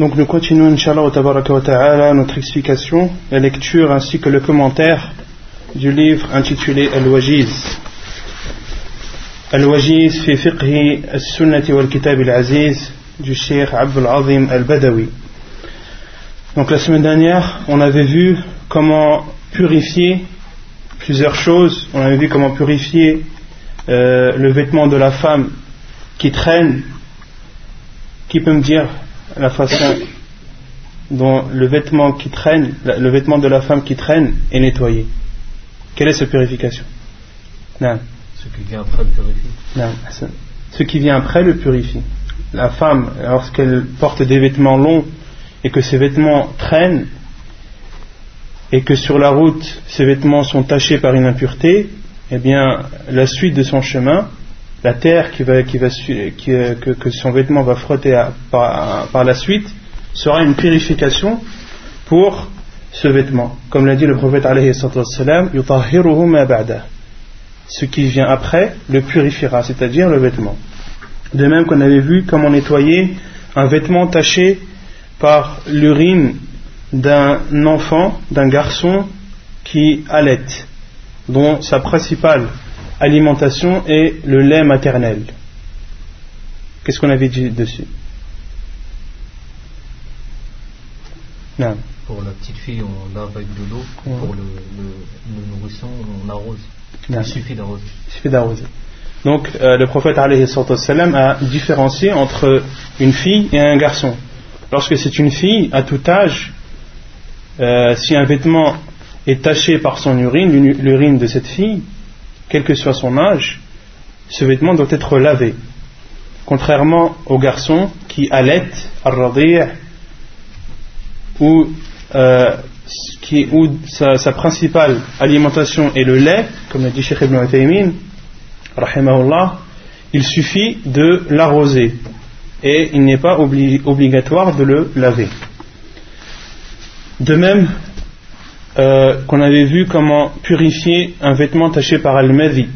Donc nous continuons, Inch'Allah ta'ala, notre explication, la lecture ainsi que le commentaire du livre intitulé Al-Wajiz. Al-Wajiz fi fiqhi al-sunnati wal-kitab al-aziz du Cheikh Abdul Azim al-Badawi. Donc la semaine dernière, on avait vu comment purifier plusieurs choses. On avait vu comment purifier euh, le vêtement de la femme qui traîne. Qui peut me dire la façon dont le vêtement qui traîne, le vêtement de la femme qui traîne est nettoyé. Quelle est cette purification? Non. Ce qui vient après le purifie. Non. Ce qui vient après le purifie. La femme, lorsqu'elle porte des vêtements longs et que ces vêtements traînent et que sur la route ces vêtements sont tachés par une impureté, eh bien la suite de son chemin, la terre euh, que, son vêtement va frotter par, la suite sera une purification pour ce vêtement. Comme l'a dit le prophète ce qui vient après le purifiera, c'est-à-dire le vêtement. De même qu'on avait vu comment nettoyer un vêtement taché par l'urine d'un enfant, d'un garçon qui allait, dont sa principale alimentation et le lait maternel. Qu'est-ce qu'on avait dit dessus? Non. Pour la petite fille, on lave avec de l'eau. Pour le, le, nourrisson, on arrose. Il suffit d'arroser. Il suffit d'arroser. Donc, euh, le prophète a différencié entre une fille et un garçon. Lorsque c'est une fille, à tout âge, euh, si un vêtement est taché par son urine, l'urine de cette fille, quel que soit son âge, ce vêtement doit être lavé. Contrairement aux garçons qui allaitent, où, euh, qui, où sa, principale alimentation est le lait, comme l'a dit Sheikh Ibn Uthaymin, il suffit de l'arroser et il n'est pas obli obligatoire de le laver. De même, euh, qu'on avait vu comment purifier un vêtement taché par al-madhi.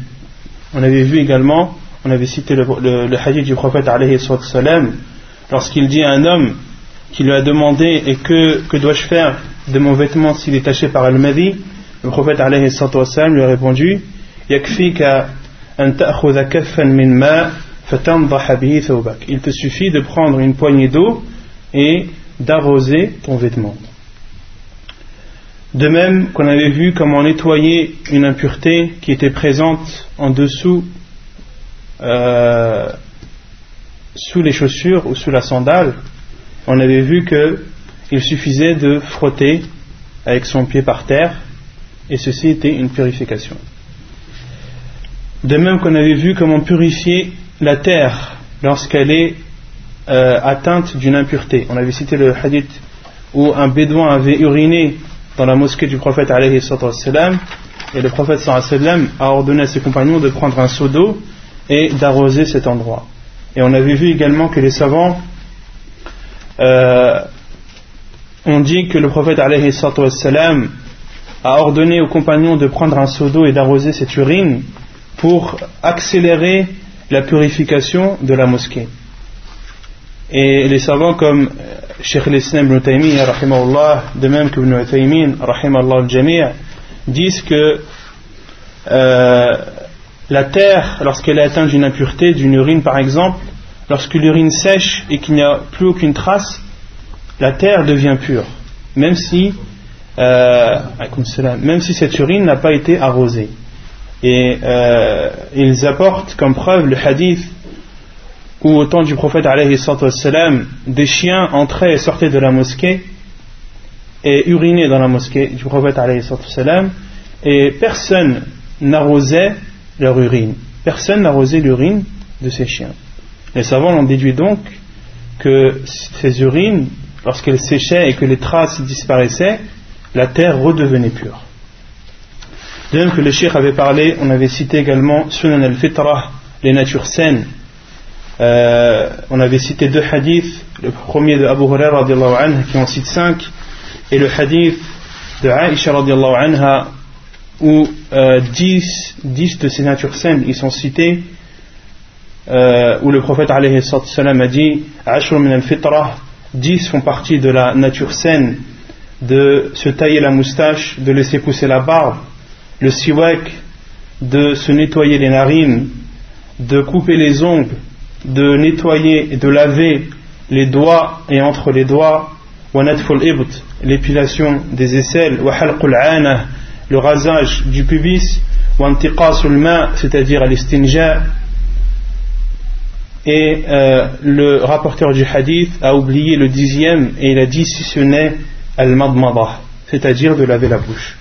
On avait vu également, on avait cité le, hadith du prophète lorsqu'il dit à un homme qui lui a demandé et que, que dois-je faire de mon vêtement s'il est taché par al-madhi, le prophète lui a répondu il te suffit de prendre une poignée d'eau et d'arroser ton vêtement. De même qu'on avait vu comment nettoyer une impureté qui était présente en dessous, euh, sous les chaussures ou sous la sandale, on avait vu qu'il suffisait de frotter avec son pied par terre et ceci était une purification. De même qu'on avait vu comment purifier la terre lorsqu'elle est euh, atteinte d'une impureté. On avait cité le hadith où un bédouin avait uriné dans la mosquée du prophète et le prophète a ordonné à ses compagnons de prendre un seau d'eau et d'arroser cet endroit. Et on avait vu également que les savants euh, ont dit que le prophète a ordonné aux compagnons de prendre un seau d'eau et d'arroser cette urine pour accélérer la purification de la mosquée. Et les savants comme Sheikh al-Islam ibn Taymiyyah, de même que Ibn Taymin, al disent que euh, la terre, lorsqu'elle est atteinte d'une impureté, d'une urine par exemple, lorsque l'urine sèche et qu'il n'y a plus aucune trace, la terre devient pure, même si, euh, même si cette urine n'a pas été arrosée. Et euh, ils apportent comme preuve le hadith où au temps du prophète des chiens entraient et sortaient de la mosquée et urinaient dans la mosquée du prophète et personne n'arrosait leur urine. Personne n'arrosait l'urine de ces chiens. Les savants ont déduit donc que ces urines, lorsqu'elles séchaient et que les traces disparaissaient, la terre redevenait pure. De même que le cheikh avait parlé, on avait cité également Sunan al-Fitrah, les natures saines. Euh, on avait cité deux hadiths, le premier de Abu Hurairah qui en cite cinq, et le hadith de Aisha anha où euh, dix, de ces natures saines sont cités, euh, où le prophète alayhi a dit Ashur min al-fitrah, dix font partie de la nature saine de se tailler la moustache, de laisser pousser la barbe, le siwak, de se nettoyer les narines, de couper les ongles, de nettoyer et de laver les doigts et entre les doigts, l'épilation des aisselles, le rasage du pubis, c'est-à-dire l'istinja, et euh, le rapporteur du hadith a oublié le dixième et il a dit si ce n'est al-madmadah, c'est-à-dire de laver la bouche.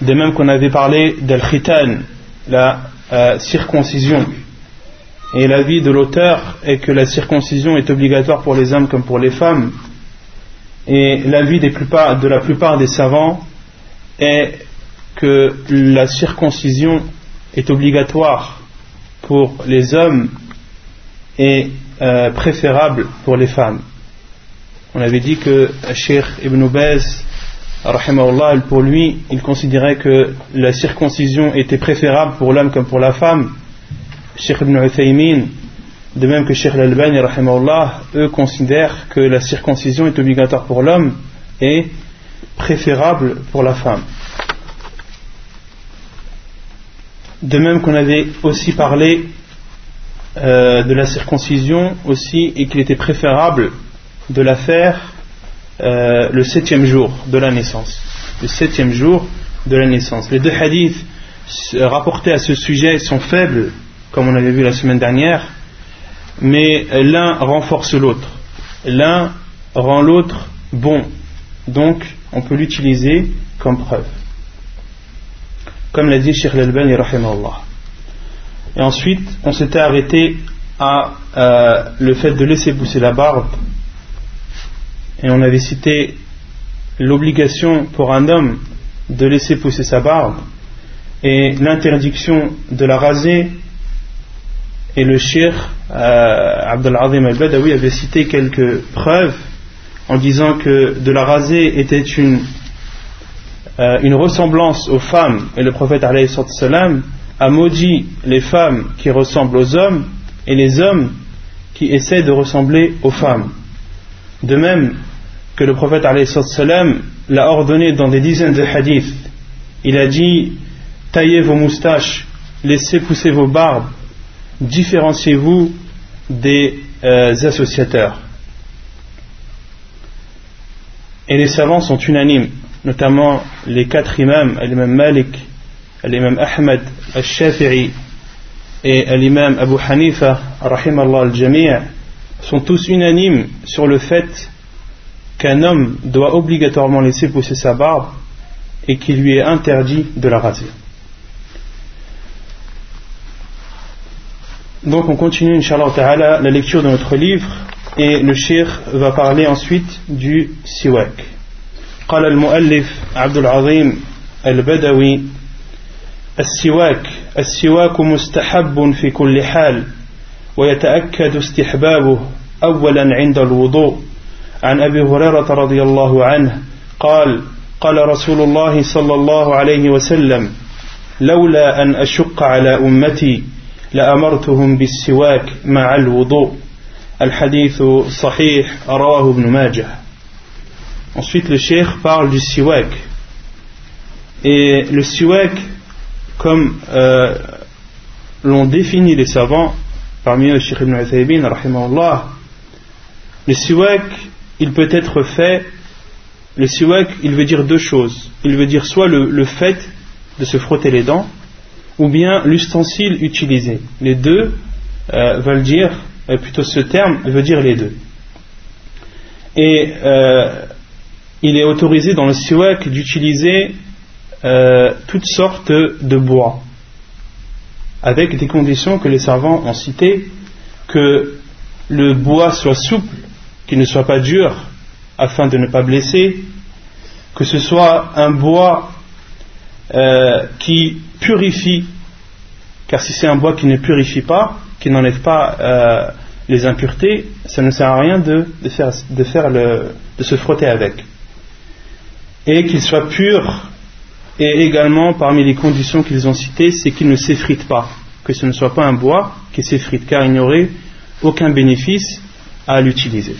De même qu'on avait parlé d'al-khitan, la euh, circoncision. Et l'avis de l'auteur est que la circoncision est obligatoire pour les hommes comme pour les femmes. Et l'avis de la plupart des savants est que la circoncision est obligatoire pour les hommes et euh, préférable pour les femmes. On avait dit que Sheikh Ibn Baz, pour lui, il considérait que la circoncision était préférable pour l'homme comme pour la femme. Sheikh Ibn Uthaymin, de même que Sheikh Al-Albani, eux considèrent que la circoncision est obligatoire pour l'homme et préférable pour la femme. De même qu'on avait aussi parlé euh, de la circoncision aussi et qu'il était préférable de la faire euh, le septième jour de la naissance. Le septième jour de la naissance. Les deux hadiths rapportés à ce sujet sont faibles, comme on avait vu la semaine dernière, mais l'un renforce l'autre. L'un rend l'autre bon. Donc, on peut l'utiliser comme preuve. Comme l'a dit Sheikh Al-Albani, Et ensuite, on s'était arrêté à euh, le fait de laisser pousser la barbe. Et on avait cité l'obligation pour un homme de laisser pousser sa barbe et l'interdiction de la raser. Et le Sheikh euh, Azim al-Badawi avait cité quelques preuves en disant que de la raser était une, euh, une ressemblance aux femmes, et le prophète salam a maudit les femmes qui ressemblent aux hommes et les hommes qui essaient de ressembler aux femmes. De même que le prophète salam l'a ordonné dans des dizaines de hadiths, il a dit taillez vos moustaches, laissez pousser vos barbes, différenciez-vous des euh, associateurs. Et les savants sont unanimes, notamment les quatre imams, l'imam Malik, l'imam Ahmed, al-Shafi'i et l'imam Abu Hanifa, al-Jami' sont tous unanimes sur le fait qu'un homme doit obligatoirement laisser pousser sa barbe et qu'il lui est interdit de la raser. Donc on continue, Inch'Allah Ta'ala, la lecture de notre livre et le shir va parler ensuite du siwak. قال المؤلف عبد العظيم البدوي السواك السواك مستحب في كل حال ويتأكد استحبابه أولا عند الوضوء عن أبي هريرة رضي الله عنه قال قال رسول الله صلى الله عليه وسلم لولا أن أشق على أمتي لأمرتهم بالسواك مع الوضوء الحديث صحيح رواه ابن ماجه Ensuite, le cheikh parle du siwak. Et le siwak, comme euh, l'ont défini les savants, parmi eux le cheikh ibn Uthaybin, le siwak, il peut être fait, le siwak, il veut dire deux choses. Il veut dire soit le, le fait de se frotter les dents, ou bien l'ustensile utilisé. Les deux euh, veulent dire, euh, plutôt ce terme veut dire les deux. Et euh, il est autorisé dans le siwak d'utiliser toutes sortes de bois, avec des conditions que les savants ont citées, que le bois soit souple, qu'il ne soit pas dur, afin de ne pas blesser, que ce soit un bois qui purifie, car si c'est un bois qui ne purifie pas, qui n'enlève pas euh, les impuretés, ça ne sert à rien de, de, faire le, de se frotter avec. Et qu'il soit pur, et également parmi les conditions qu'ils ont citées, c'est qu'il ne s'effrite pas, que ce ne soit pas un bois qui s'effrite, car il n'y aurait aucun bénéfice à l'utiliser.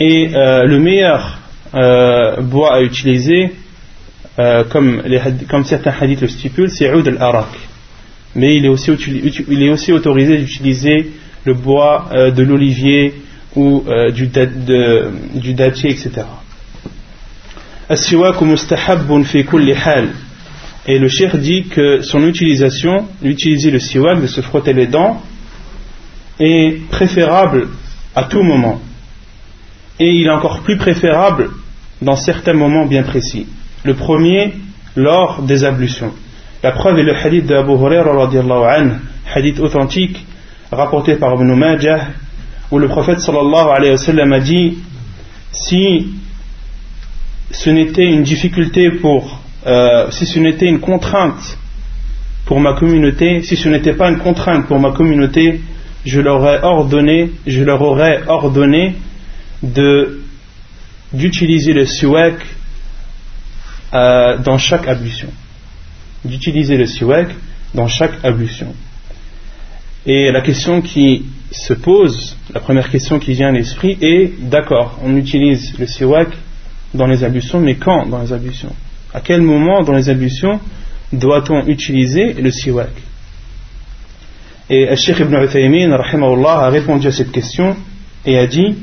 Et euh, le meilleur euh, bois à utiliser, euh, comme, certains hadiths le stipulent, c'est Oud al-Arak. Mais il est aussi, autorisé d'utiliser le bois euh, de l'olivier ou euh, du, dattier, etc. Et le cheikh dit que son utilisation, d'utiliser le siwak, de se frotter les dents, est préférable à tout moment. Et il est encore plus préférable dans certains moments bien précis. Le premier, lors des ablutions. La preuve est le hadith d'Abu Hurairah, hadith authentique, rapporté par Ibn Majah, où le prophète sallallahu alayhi wa sallam a dit si ce n'était une difficulté pour, euh, si ce n'était une contrainte pour ma communauté, si ce n'était pas une contrainte pour ma communauté, je leur aurais ordonné, je leur aurais ordonné de d'utiliser le siwak euh, dans chaque ablution. D'utiliser le siwak dans chaque ablution. Et la question qui se pose, la première question qui vient à l'esprit est d'accord, on utilise le siwak dans les ablutions, mais quand dans les ablutions? À quel moment dans les ablutions doit-on utiliser le siwak? Et Sheikh ibn Uthaymin a répondu à cette question et a dit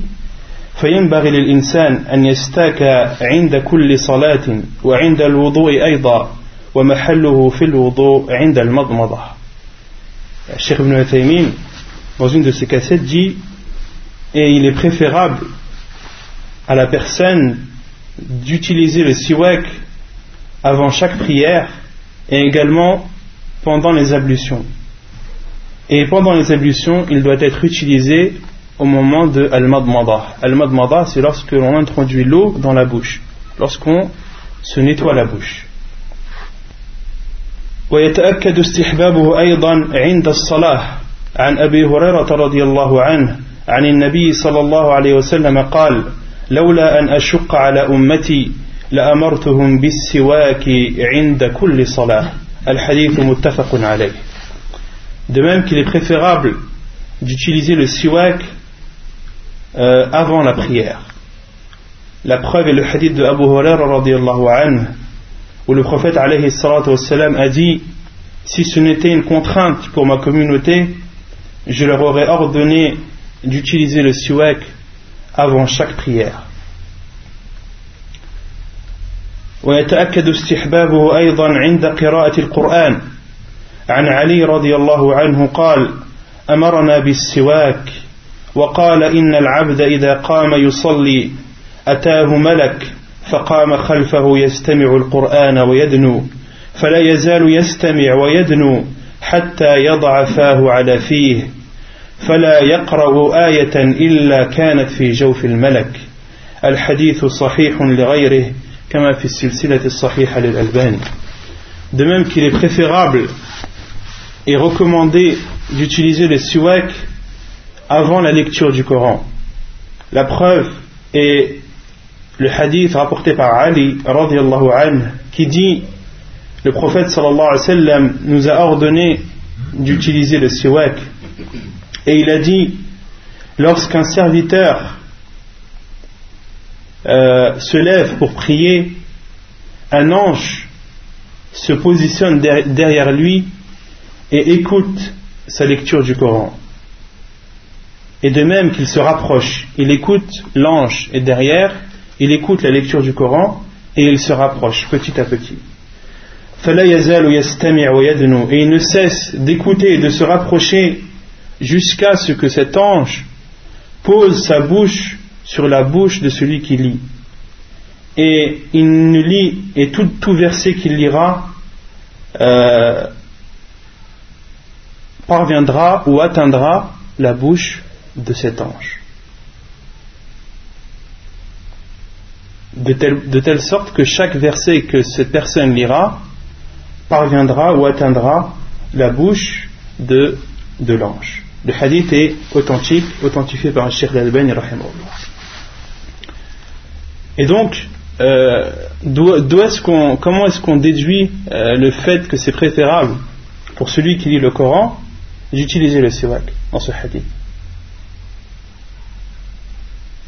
فينبغي للإنسان أن يستاك عند كل صلاة وعند الوضوء أيضا ومحله في الوضوء عند المضمضة Cheikh Ibn Uthaymin dans une de ses cassettes dit et il est préférable à la personne d'utiliser le siwak avant chaque prière et également pendant les ablutions. Et pendant les ablutions, il doit être utilisé au moment de Al-Madmada. Al-Madmada, c'est lorsque l'on introduit l'eau dans la bouche, lorsqu'on se nettoie la bouche. ويتأكد استحبابه أيضا عند الصلاة عن أبي هريرة رضي الله عنه عن النبي صلى الله عليه وسلم قال لولا أن أشق على أمتي لأمرتهم بالسواك عند كل صلاة الحديث متفق عليه De même qu'il est préférable d'utiliser le siwak euh, avant la prière. La preuve est le hadith de Abu Hurairah où le prophète alayhi a dit Si ce n'était une contrainte pour ma communauté, je leur aurais ordonné d'utiliser le siwak avant chaque prière. ويتأكد استحبابه أيضا عند قراءة القرآن عن علي رضي الله عنه قال أمرنا بالسواك وقال إن العبد إذا قام يصلي أتاه ملك فقام خلفه يستمع القرآن ويدنو فلا يزال يستمع ويدنو حتى يضع فاه على فيه فلا يقرأ آية إلا كانت في جوف الملك. الحديث صحيح لغيره كما في السلسلة الصحيحة للألباني. De même qu'il est préférable et recommandé d'utiliser le siwak avant la lecture du Coran. La preuve est le hadith rapporté par Ali anhu, qui dit le prophète sallallahu nous a ordonné d'utiliser le siwak. Et il a dit, lorsqu'un serviteur euh, se lève pour prier, un ange se positionne derrière lui et écoute sa lecture du Coran. Et de même qu'il se rapproche, il écoute l'ange et derrière, il écoute la lecture du Coran et il se rapproche petit à petit. Et il ne cesse d'écouter et de se rapprocher jusqu'à ce que cet ange pose sa bouche sur la bouche de celui qui lit. Et il ne lit, et tout, verset qu'il lira euh, parviendra ou atteindra la bouche de cet ange. De telle, de telle sorte que chaque verset que cette personne lira parviendra ou atteindra la bouche de, de l'ange. Le hadith est authentique, authentifié par un Sheikh al-Albani, Et donc, euh, est-ce qu'on, comment est-ce qu'on déduit euh, le fait que c'est préférable pour celui qui lit le Coran d'utiliser le siwak dans ce hadith?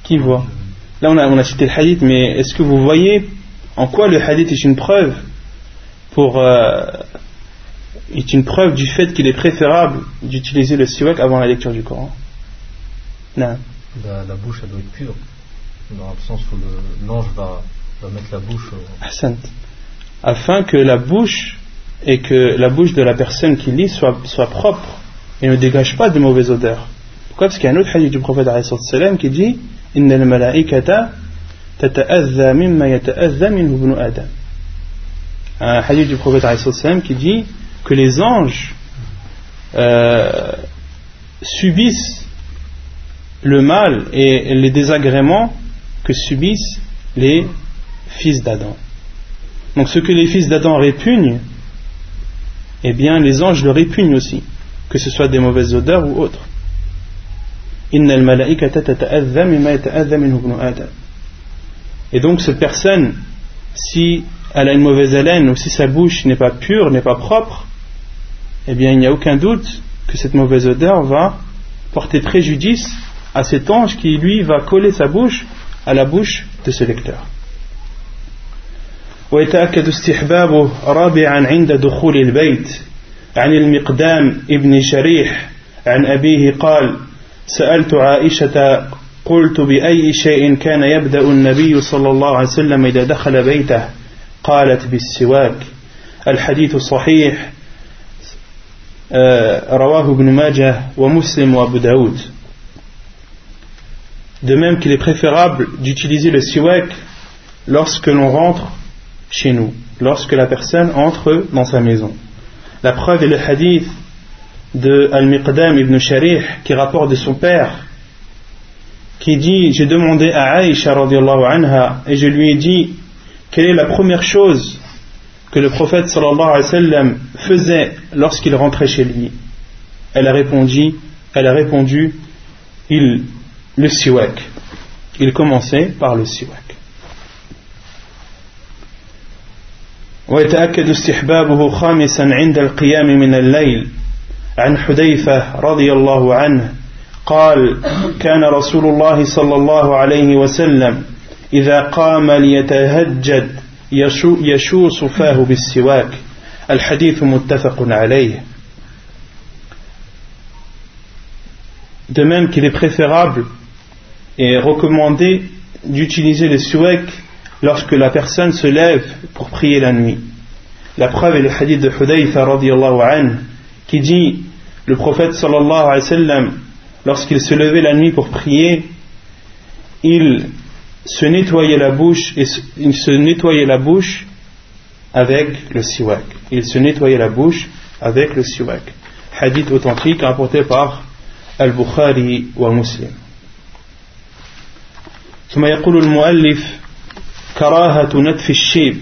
Qui voit Là, on a, on a cité le hadith, mais est-ce que vous voyez en quoi le hadith est une preuve pour euh, est une preuve du fait qu'il est préférable d'utiliser le siwak avant la lecture du Coran? Non. La, bouche elle doit être pure, dans le sens où l'ange va, va, mettre la bouche. Au... Afin que la bouche et que la bouche de la personne qui lit soit, soit propre et ne dégage pas de mauvaises odeurs. Pourquoi? Parce qu'il y a un autre hadith du prophète qui dit Yata'azza minhu ibn Adam un hadith du prophète qui dit que les anges euh, subissent le mal et les désagréments que subissent les fils d'Adam. Donc ce que les fils d'Adam répugnent, eh bien les anges le répugnent aussi, que ce soit des mauvaises odeurs ou autres. Et donc cette personne, si elle a une mauvaise haleine ou si sa bouche n'est pas pure, n'est pas propre, eh bien il n'y a aucun doute que cette mauvaise odeur va porter préjudice à cet ange qui lui va coller sa bouche à la bouche de ce lecteur. ويتأكد استحبابه رابعا عند دخول البيت عن المقدام ابن شريح عن أبيه قال سألت عائشة قلت بأي شيء كان يبدأ النبي صلى الله عليه وسلم إذا دخل بيته قالت بالسواك الحديث صحيح رواه ابن ماجه ومسلم وابو داود De même qu'il est préférable d'utiliser le siwak lorsque l'on rentre chez nous, lorsque la personne entre dans sa maison. La preuve est le hadith de Al-Miqdam ibn Sharih qui rapporte de son père qui dit J'ai demandé à Aïcha anha et je lui ai dit quelle est la première chose que le prophète sallallahu alayhi wa sallam faisait lorsqu'il rentrait chez lui Elle a répondu, elle a répondu, il, le siwak. Il commençait par le siwak. ويتأكد استحبابه خامسا عند القيام من الليل عن حذيفة رضي الله عنه قال كان رسول الله صلى الله عليه وسلم إذا قام ليتهجد يشوص فاه بالسواك الحديث متفق عليه De même qu'il est préférable et recommandé d'utiliser le siwak lorsque la personne se lève pour prier la nuit. La preuve est le hadith de Hudayfa radiallahu anhu qui dit le prophète sallallahu alayhi wa sallam lorsqu'il se levait la nuit pour prier il se nettoyer la bouche et il se nettoyait la bouche avec le siwak. Il se nettoyait la bouche avec le siwak. Hadith authentique rapporté par Al-Bukhari wa Muslim. ثم يقول المؤلف كراهة نتف الشيب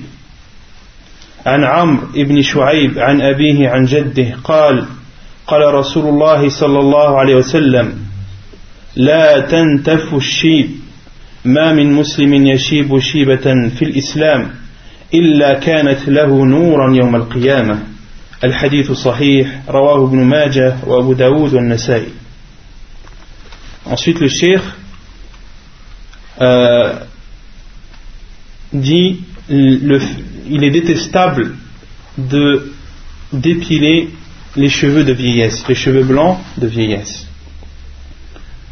عن عمرو بن شعيب عن أبيه عن جده قال قال رسول الله صلى الله عليه وسلم لا تنتف الشيب ما من مسلم يشيب شيبة في الإسلام إلا كانت له نورا يوم القيامة. الحديث صحيح رواه ابن ماجه وأبو داود والنسائي. Ensuite le cheikh euh, dit le, il est détestable de dépiler les cheveux de vieillesse, les cheveux blancs de vieillesse.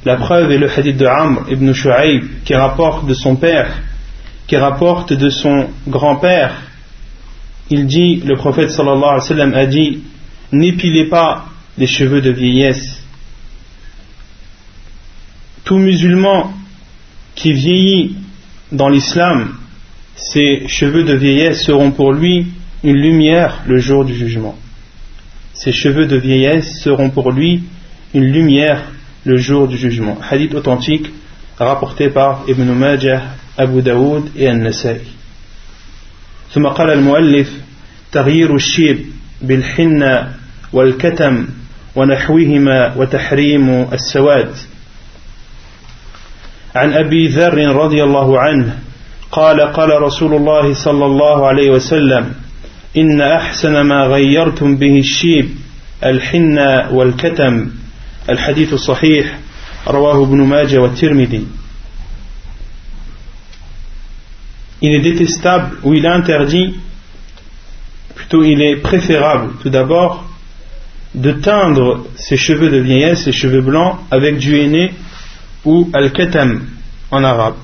La preuve est le hadith de Amr ibn Shu'aib qui rapporte de son père, qui rapporte de son grand-père. Il dit, le prophète sallallahu alayhi wa sallam a dit, n'épilez pas les cheveux de vieillesse. Tout musulman qui vieillit dans l'islam, ses cheveux de vieillesse seront pour lui une lumière le jour du jugement Ses cheveux de vieillesse seront pour lui une lumière le jour du jugement. Hadith authentique rapporté par Ibn Majah, Abu Daoud et An-Nasai. ثم قال المؤلف تغيير الشيب بالحنة والكتم ونحوهما وتحريم السواد عن أبي ذر رضي الله عنه قال قال رسول الله صلى الله عليه وسلم إن أحسن ما غيرتم به الشيب الحنة والكتم الحديث الصحيح رواه ابن ماجه والترمذي Il est détestable ou il est interdit, plutôt il est préférable tout d'abord de teindre ses cheveux de vieillesse, ses cheveux blancs avec du henné ou al-katam en arabe.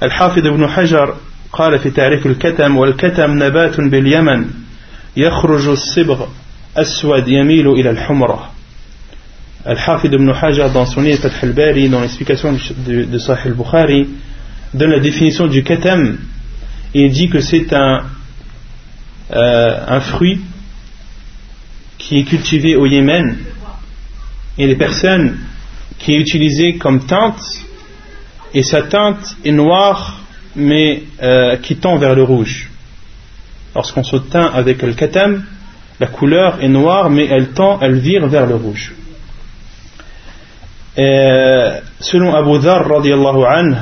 Al-Hafid ibn Hajar قال في تعريف الكتم والكتم نبات باليمن يخرج الصبغ أسود يميل إلى الحمرة Al-Hafid ibn Hajar dans son livre Fath al-Bari dans l'explication de, de Sahih al-Bukhari donne la définition du katam et dit que c'est un, euh, un fruit qui est cultivé au Yémen et les personnes qui est utilisé comme teinte et sa teinte est noire mais euh, qui tend vers le rouge. Lorsqu'on se teint avec le katam, la couleur est noire mais elle tend, elle vire vers le rouge. Selon Abu Dhar anhu,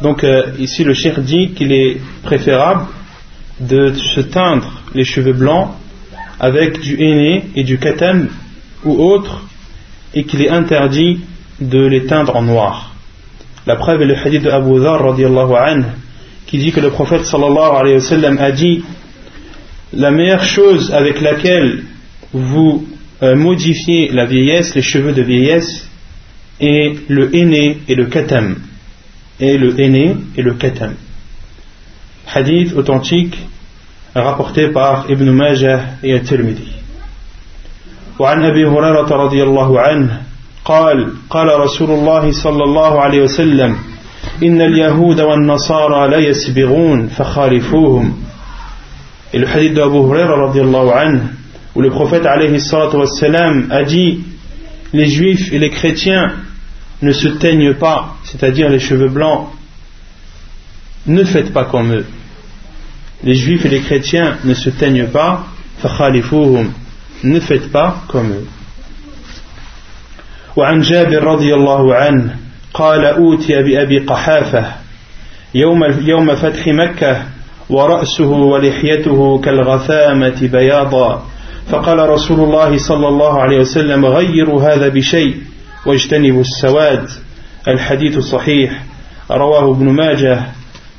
donc euh, ici le cheikh dit qu'il est préférable de se teindre les cheveux blancs avec du henné et du katam ou autre et qu'il est interdit de les teindre en noir. La preuve est le hadith de Abu Dhar anhu, qui dit que le prophète sallallahu alayhi wa sallam a dit la meilleure chose avec laquelle vous euh, modifiez la vieillesse, les cheveux de vieillesse, et le aîné et le katam. Et le aîné et le katam. Hadith authentique rapporté par Ibn Majah et At-Tirmidhi. وعن أبي هريرة رضي الله عنه قال قال رسول الله صلى الله عليه وسلم إن اليهود والنصارى لا يسبغون فخالفوهم Et le hadith d'Abu Huraira radiallahu anhu où le prophète alayhi salatu wassalam a dit les juifs et les chrétiens ne se teignent pas, c'est-à-dire les cheveux blancs, ne faites pas comme eux. Les juifs et les chrétiens ne se teignent pas, ne faites pas comme eux. وعن جابر رضي الله عنه قال أوتي بأبي قحافة يوم, يوم فتح مكة ورأسه ولحيته كالغثامة بياضا. فقال رسول الله صلى الله عليه وسلم غيروا هذا بشيء واجتنبوا السواد. الحديث صحيح. رواه ابن ماجه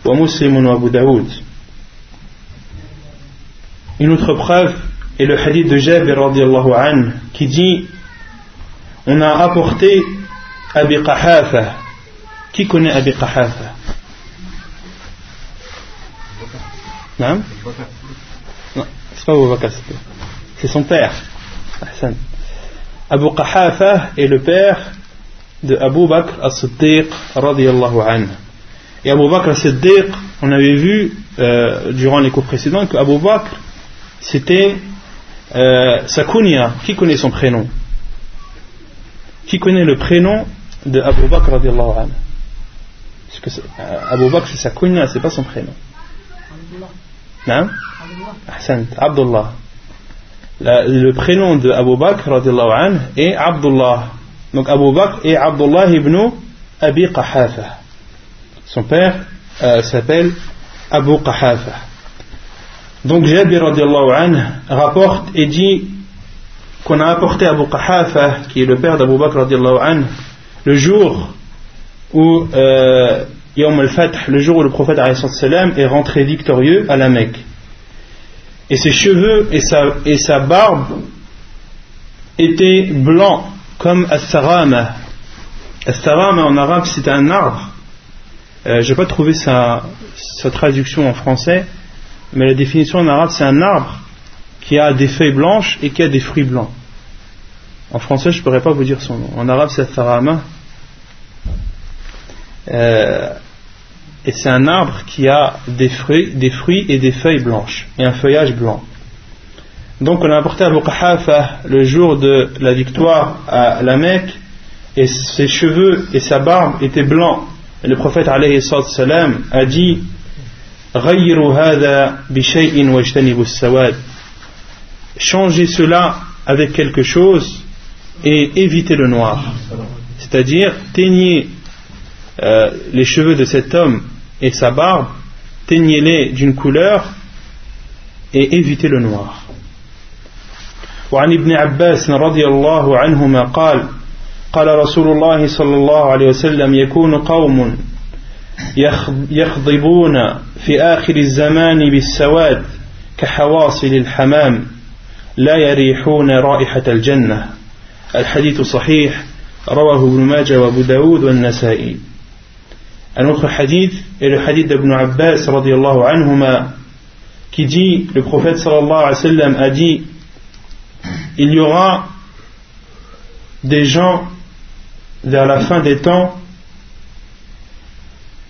ومسلم وأبو داود. Une autre preuve est le hadith de Jabir radiallahu anhu qui dit On a apporté Abi Qahafa. Qui connaît Abi Qahafa Non Non, c'est pas Abu Bakr, c'est son père. Hassan. Abu Qahafa est le père de Abu Bakr as-Siddiq radiallahu anhu. Et Abu Bakr as-Siddiq, on avait vu euh, durant les cours précédents que Abu Bakr c'était euh. Qui connaît son prénom? Qui connaît le prénom de Abu Bakr radiallahu anhu Parce que euh, Abu Bakr c'est sa kunya, c'est pas son prénom. Non Ahsan, Abdullah le prénom de Abu Bakr anhu est Abdullah. Donc Abu Bakr est Abdullah ibn Abi Qahafa. Son père euh, s'appelle Abu Qahafa. Donc Jabir anhu rapporte et dit qu'on a apporté Abu Qahafa, qui est le père d'Abu Bakr anhu, le jour où euh, le jour où le prophète est rentré victorieux à la Mecque. Et ses cheveux et sa, barbe étaient blancs comme As-Sarama. As-Sarama en arabe c'est un arbre. Euh, je n'ai pas trouvé sa, sa traduction en français, mais la définition en arabe c'est un arbre qui a des feuilles blanches et qui a des fruits blancs. En français, je ne pourrais pas vous dire son nom. En arabe, c'est Tharama. Euh, et c'est un arbre qui a des fruits, des fruits et des feuilles blanches et un feuillage blanc. Donc on a apporté à Qahafa le jour de la victoire à la Mecque et ses cheveux et sa barbe étaient blancs. Le prophète salam a dit Changez cela avec quelque chose et évitez le noir. C'est-à-dire, teignez euh, les cheveux de cet homme et sa barbe, teignez-les d'une couleur et évitez le noir. وعن ابن عباس رضي الله عنهما قال قال رسول الله صلى الله عليه وسلم يكون قوم يخضبون في آخر الزمان بالسواد كحواصل الحمام لا يريحون رائحة الجنة الحديث صحيح رواه ابن ماجه وابو داود والنسائي un autre hadith est le hadith d'Ibn Abbas radiallahu anhuma qui dit, le prophète sallallahu alayhi wa sallam a dit, il y aura des gens vers la fin des temps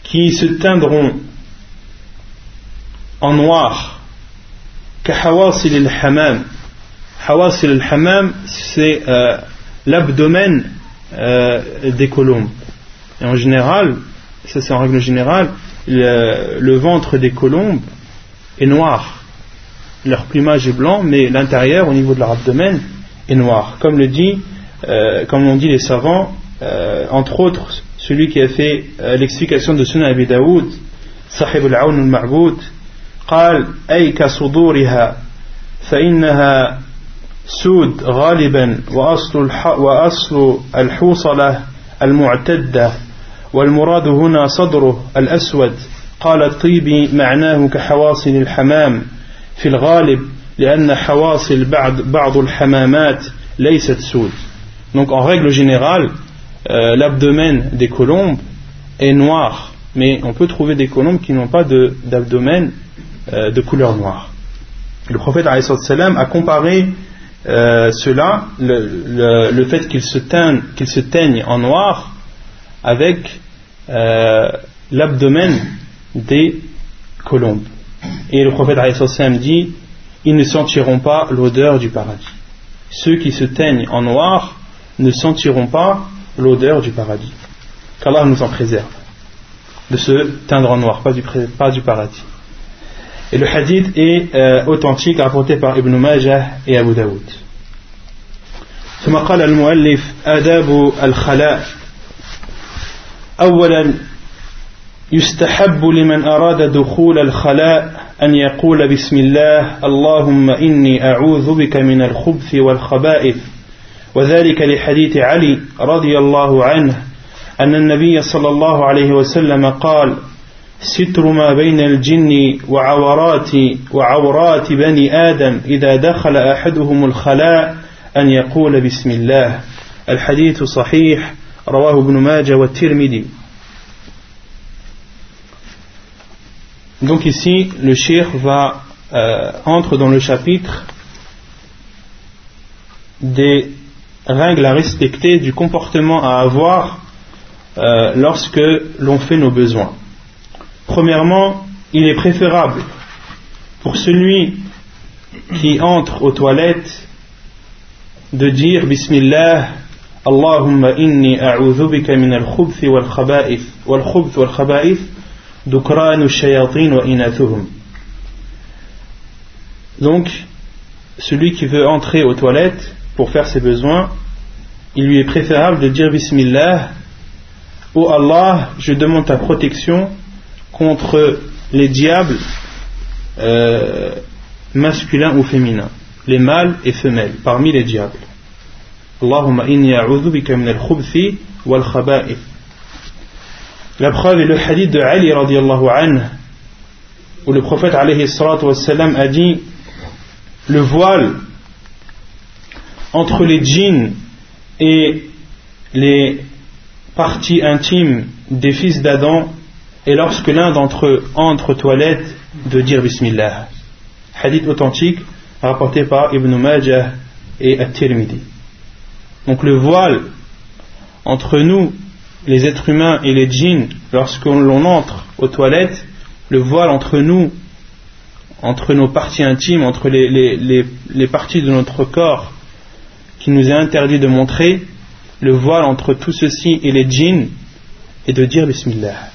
qui se teindront en noir, al-hamam. Hawasil al-hamam, c'est euh, l'abdomen euh, des colombes. Et en général, ça c'est en règle générale, le, ventre des colombes est noir. Leur plumage est blanc, mais l'intérieur, au niveau de leur abdomen, est noir. Comme le dit, euh, comme l'ont dit les savants, euh, entre autres, celui qui a fait euh, l'explication de Sunan Abi Daoud, Sahib al-Awn al-Ma'boud, قال أي كصدورها فإنها سود غالبا وأصل, وأصل الحوصلة المعتدة والمراد هنا صدره الأسود قال الطيبي معناه كحواصل الحمام في الغالب لأن حواصل بعض, بعض الحمامات ليست سود Donc en règle générale, euh, l'abdomen des colombes est noir, mais on peut trouver des colombes qui n'ont pas d'abdomen euh, de couleur noire. Le prophète a comparé euh, cela, le, le, fait qu'il se, qu se, teigne en noir, avec euh, l'abdomen des colombes. Et le prophète dit ils ne sentiront pas l'odeur du paradis. Ceux qui se teignent en noir ne sentiront pas l'odeur du paradis. Qu'Allah nous en préserve de se teindre en noir, pas du, pas du paradis. Et le hadith est euh, authentique rapporté par Ibn Majah et Abu Daoud. ثم قال المؤلف آداب الخلاء أولا يستحب لمن أراد دخول الخلاء أن يقول بسم الله اللهم إني أعوذ بك من الخبث والخبائث. وذلك لحديث علي رضي الله عنه أن النبي صلى الله عليه وسلم قال ستر ما بين الجن وعورات وعورات بني آدم إذا دخل أحدهم الخلاء أن يقول بسم الله. الحديث صحيح رواه ابن ماجه والترمذي Donc ici, le shir va euh, entre dans le chapitre des règles à respecter, du comportement à avoir euh, lorsque l'on fait nos besoins. Premièrement, il est préférable pour celui qui entre aux toilettes de dire Bismillah, Min al-khubth wal khaba'ith wal khubth wal khaba'ith dukranu shayatin wa inathuhum. Donc, celui qui veut entrer aux toilettes pour faire ses besoins, il lui est préférable de dire Bismillah, Ô Allah, je demande ta protection contre les diables euh, masculins ou féminins, les mâles et femelles, parmi les diables. La preuve est le hadith de Ali radiallahu anhu, où le prophète wassalam, a dit le voile entre les djinns et les parties intimes des fils d'Adam et lorsque l'un d'entre eux entre aux toilettes de dire Bismillah. Hadith authentique rapporté par Ibn Majah et At-Tirmidhi. Donc le voile entre nous, les êtres humains et les djinns, lorsque l'on entre aux toilettes, le voile entre nous, entre nos parties intimes, entre les, les parties de notre corps qui nous est interdit de montrer, le voile entre tout ceci et les djinns, est de dire Bismillah.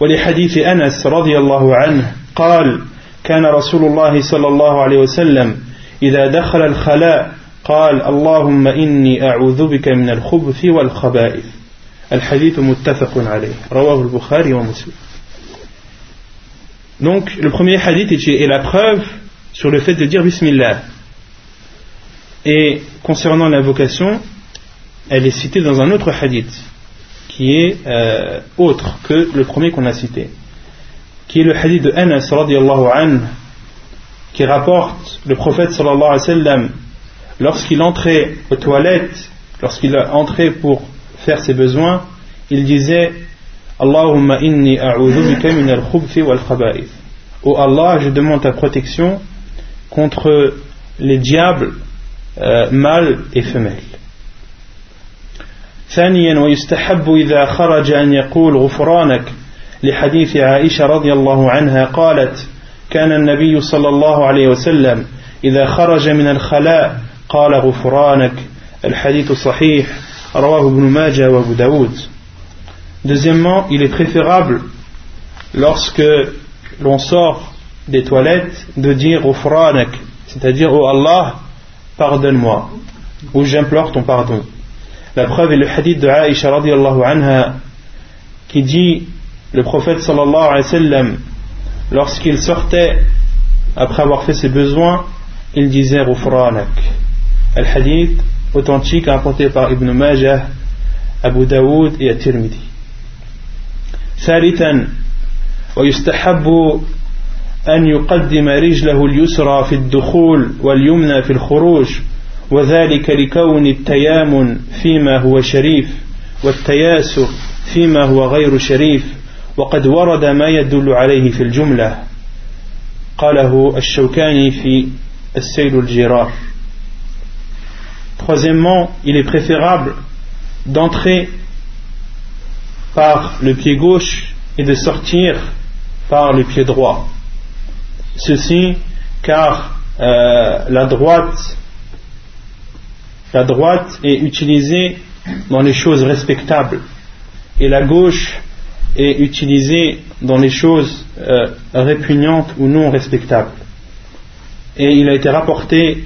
ولحديث أنس رضي الله عنه قال كان رسول الله صلى الله عليه وسلم إذا دخل الخلاء قال اللهم إني أعوذ بك من الخبث والخبائث الحديث متفق عليه رواه البخاري ومسلم Donc le premier hadith est la preuve sur le fait de dire Bismillah. Et concernant l'invocation, elle est citée dans un autre hadith qui est euh, autre que le premier qu'on a cité, qui est le hadith de Anas radiallahu anhu, qui rapporte le prophète sallallahu alayhi wa sallam lorsqu'il entrait aux toilettes, lorsqu'il entrait pour faire ses besoins, il disait Allahumma inni bika min al wal khaba'ith. Oh Allah, je demande ta protection contre les diables euh, mâles et femelles. ثانيا ويستحب إذا خرج أن يقول غفرانك لحديث عائشة رضي الله عنها قالت كان النبي صلى الله عليه وسلم إذا خرج من الخلاء قال غفرانك الحديث صحيح رواه ابن ماجه وابو داود Deuxièmement, il est préférable lorsque l'on sort des toilettes de dire Ghufranak, c'est-à-dire Oh Allah, pardonne-moi, ou j'implore ton pardon. La preuve est le hadith de Aisha radiallahu anha qui dit le prophète sallallahu alayhi wa sallam lorsqu'il sortait après avoir fait ses besoins il disait Rufranak Al hadith authentique apporté par Ibn Majah Abu Daoud et At-Tirmidhi. ثالثا ويستحب أن يقدم رجله اليسرى في الدخول واليمنى في الخروج وذلك لكون التيامن فيما هو شريف والتياسر فيما هو غير شريف وقد ورد ما يدل عليه في الجملة. قاله الشوكاني في السيل الجرار. Troisièmement, il est préférable d'entrer par le pied gauche et de sortir par le pied droit. Ceci car euh, la droite la droite est utilisée dans les choses respectables et la gauche est utilisée dans les choses euh, répugnantes ou non respectables. Et il a été rapporté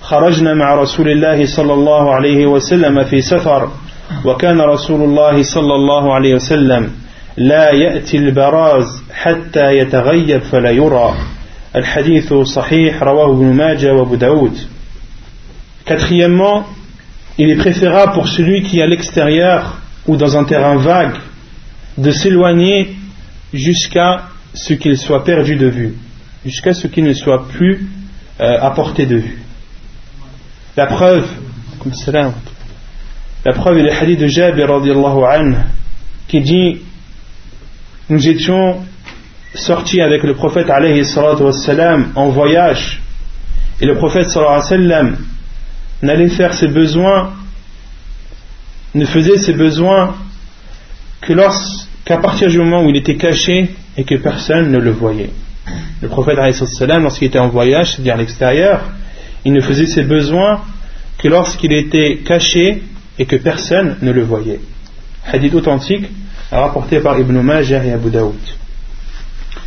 خرجنا مع رسول الله صلى الله عليه وسلم في سفر وكان رسول الله صلى الله عليه وسلم لا يأتي البراز حتى يتغيب فلا يرى الحديث صحيح رواه ابن ماجه وابو داود Quatrièmement, il est préférable pour celui qui est à l'extérieur ou dans un terrain vague de s'éloigner jusqu'à ce qu'il soit perdu de vue, jusqu'à ce qu'il ne soit plus euh, à portée de vue. La preuve, la preuve est le hadith de Jabir qui dit Nous étions sortis avec le prophète alayhi en voyage et le prophète n'allait faire ses besoins ne faisait ses besoins que lorsqu'à partir du moment où il était caché et que personne ne le voyait. Le prophète lorsqu'il était en voyage, c'est-à-dire à l'extérieur, il ne faisait ses besoins que lorsqu'il était caché et que personne ne le voyait. Hadith authentique rapporté par Ibn Majah et Abu Daoud.